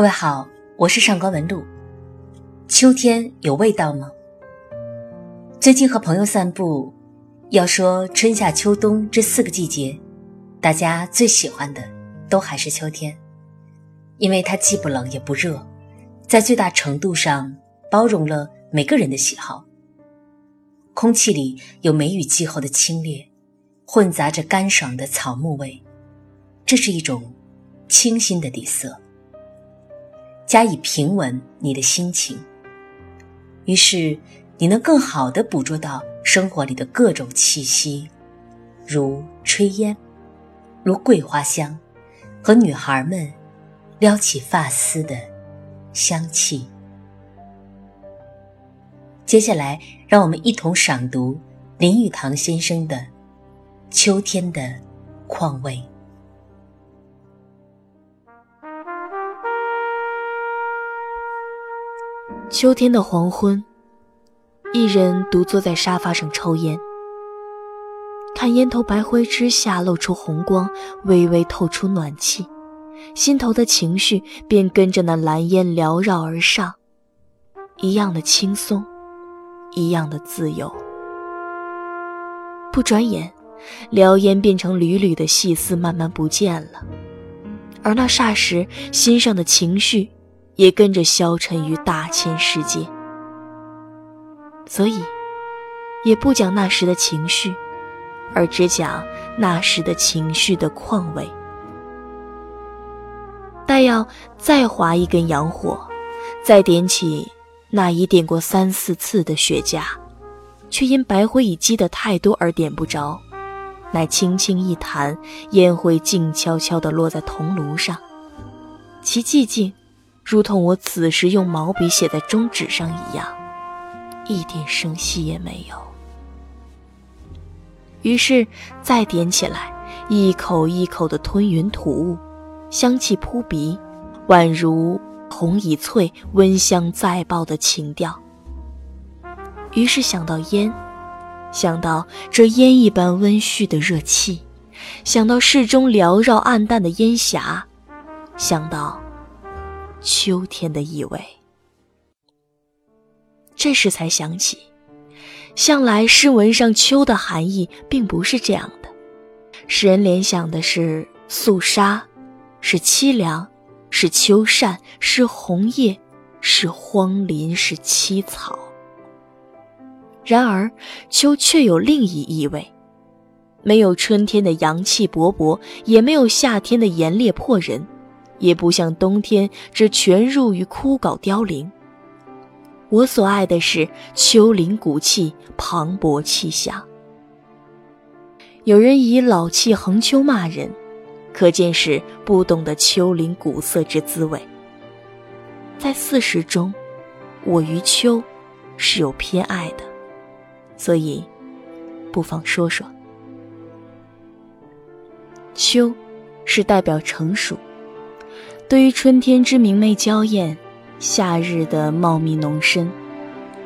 各位好，我是上官文露。秋天有味道吗？最近和朋友散步，要说春夏秋冬这四个季节，大家最喜欢的都还是秋天，因为它既不冷也不热，在最大程度上包容了每个人的喜好。空气里有梅雨季后的清冽，混杂着干爽的草木味，这是一种清新的底色。加以平稳你的心情，于是你能更好的捕捉到生活里的各种气息，如炊烟，如桂花香，和女孩们撩起发丝的香气。接下来，让我们一同赏读林语堂先生的《秋天的况味》。秋天的黄昏，一人独坐在沙发上抽烟，看烟头白灰之下露出红光，微微透出暖气，心头的情绪便跟着那蓝烟缭绕而上，一样的轻松，一样的自由。不转眼，燎烟变成缕缕的细丝，慢慢不见了，而那霎时心上的情绪。也跟着消沉于大千世界，所以也不讲那时的情绪，而只讲那时的情绪的况味。待要再划一根洋火，再点起那已点过三四次的雪茄，却因白灰已积得太多而点不着，乃轻轻一弹，烟灰静悄悄地落在铜炉上，其寂静。如同我此时用毛笔写在中纸上一样，一点声息也没有。于是再点起来，一口一口的吞云吐雾，香气扑鼻，宛如红乙翠温香再爆的情调。于是想到烟，想到这烟一般温煦的热气，想到室中缭绕暗淡的烟霞，想到。秋天的意味。这时才想起，向来诗文上“秋”的含义并不是这样的，使人联想的是肃杀，是凄凉，是秋扇，是红叶，是荒林，是凄草。然而，秋却有另一意味，没有春天的阳气勃勃，也没有夏天的炎烈迫人。也不像冬天，这全入于枯槁凋零。我所爱的是秋林古气磅礴气象。有人以老气横秋骂人，可见是不懂得秋林古色之滋味。在四时中，我于秋是有偏爱的，所以不妨说说。秋，是代表成熟。对于春天之明媚娇艳，夏日的茂密浓深，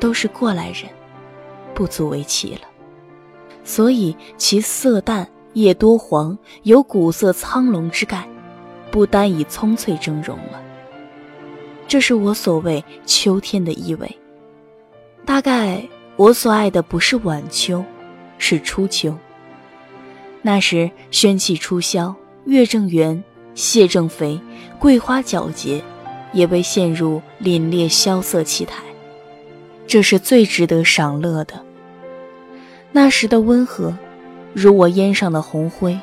都是过来人，不足为奇了。所以其色淡，叶多黄，有古色苍龙之概，不单以葱翠峥嵘了。这是我所谓秋天的意味。大概我所爱的不是晚秋，是初秋。那时宣气初消，月正圆。蟹正肥，桂花皎洁，也未陷入凛冽萧瑟气态，这是最值得赏乐的。那时的温和，如我烟上的红灰，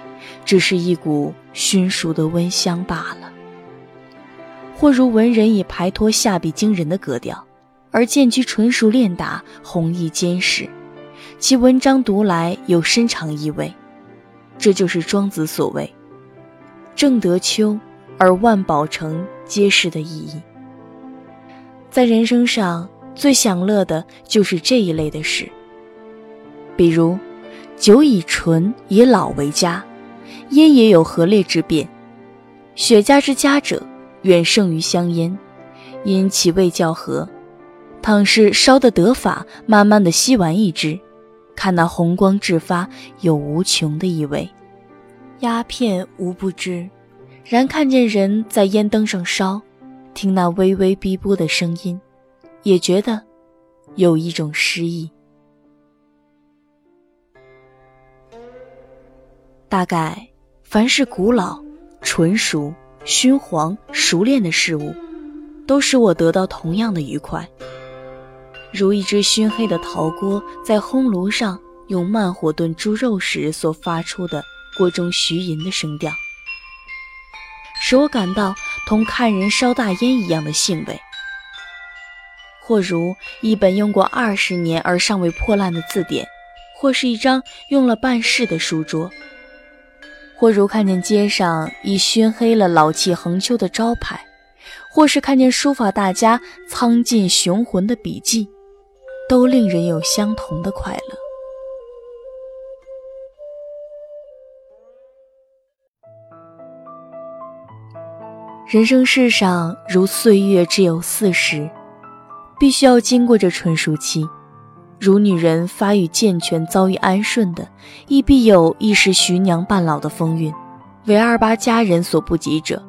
只是一股熏熟的温香罢了；或如文人以排脱下笔惊人的格调，而见居纯熟练达，弘毅坚实，其文章读来有深长意味。这就是庄子所谓。正得秋，而万宝成皆是的意义。在人生上最享乐的就是这一类的事，比如酒以醇以老为佳，烟也有和烈之变。雪茄之佳者，远胜于香烟，因其味较和。倘是烧得得法，慢慢的吸完一支，看那红光炙发，有无穷的意味。鸦片无不知，然看见人在烟灯上烧，听那微微逼波的声音，也觉得有一种诗意。大概，凡是古老、纯熟、熏黄、熟练的事物，都使我得到同样的愉快。如一只熏黑的陶锅在烘炉上用慢火炖猪肉时所发出的锅中徐吟的声调，使我感到同看人烧大烟一样的兴味；或如一本用过二十年而尚未破烂的字典，或是一张用了半世的书桌。或如看见街上已熏黑了、老气横秋的招牌，或是看见书法大家苍劲雄浑的笔迹，都令人有相同的快乐。人生世上，如岁月只有四十，必须要经过这纯熟期。如女人发育健全、遭遇安顺的，亦必有一时徐娘半老的风韵，为二八佳人所不及者。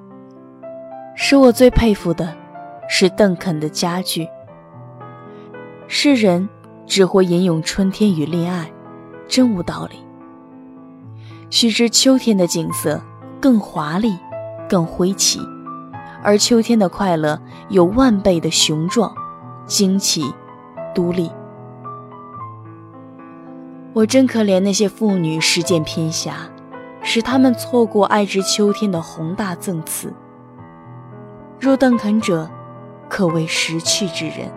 使我最佩服的，是邓肯的佳句：“世人只会吟咏春天与恋爱，真无道理。须知秋天的景色更华丽、更辉奇，而秋天的快乐有万倍的雄壮、惊奇、独立。”我真可怜那些妇女实践偏狭，使他们错过爱之秋天的宏大赠赐。若邓肯者，可谓识趣之人。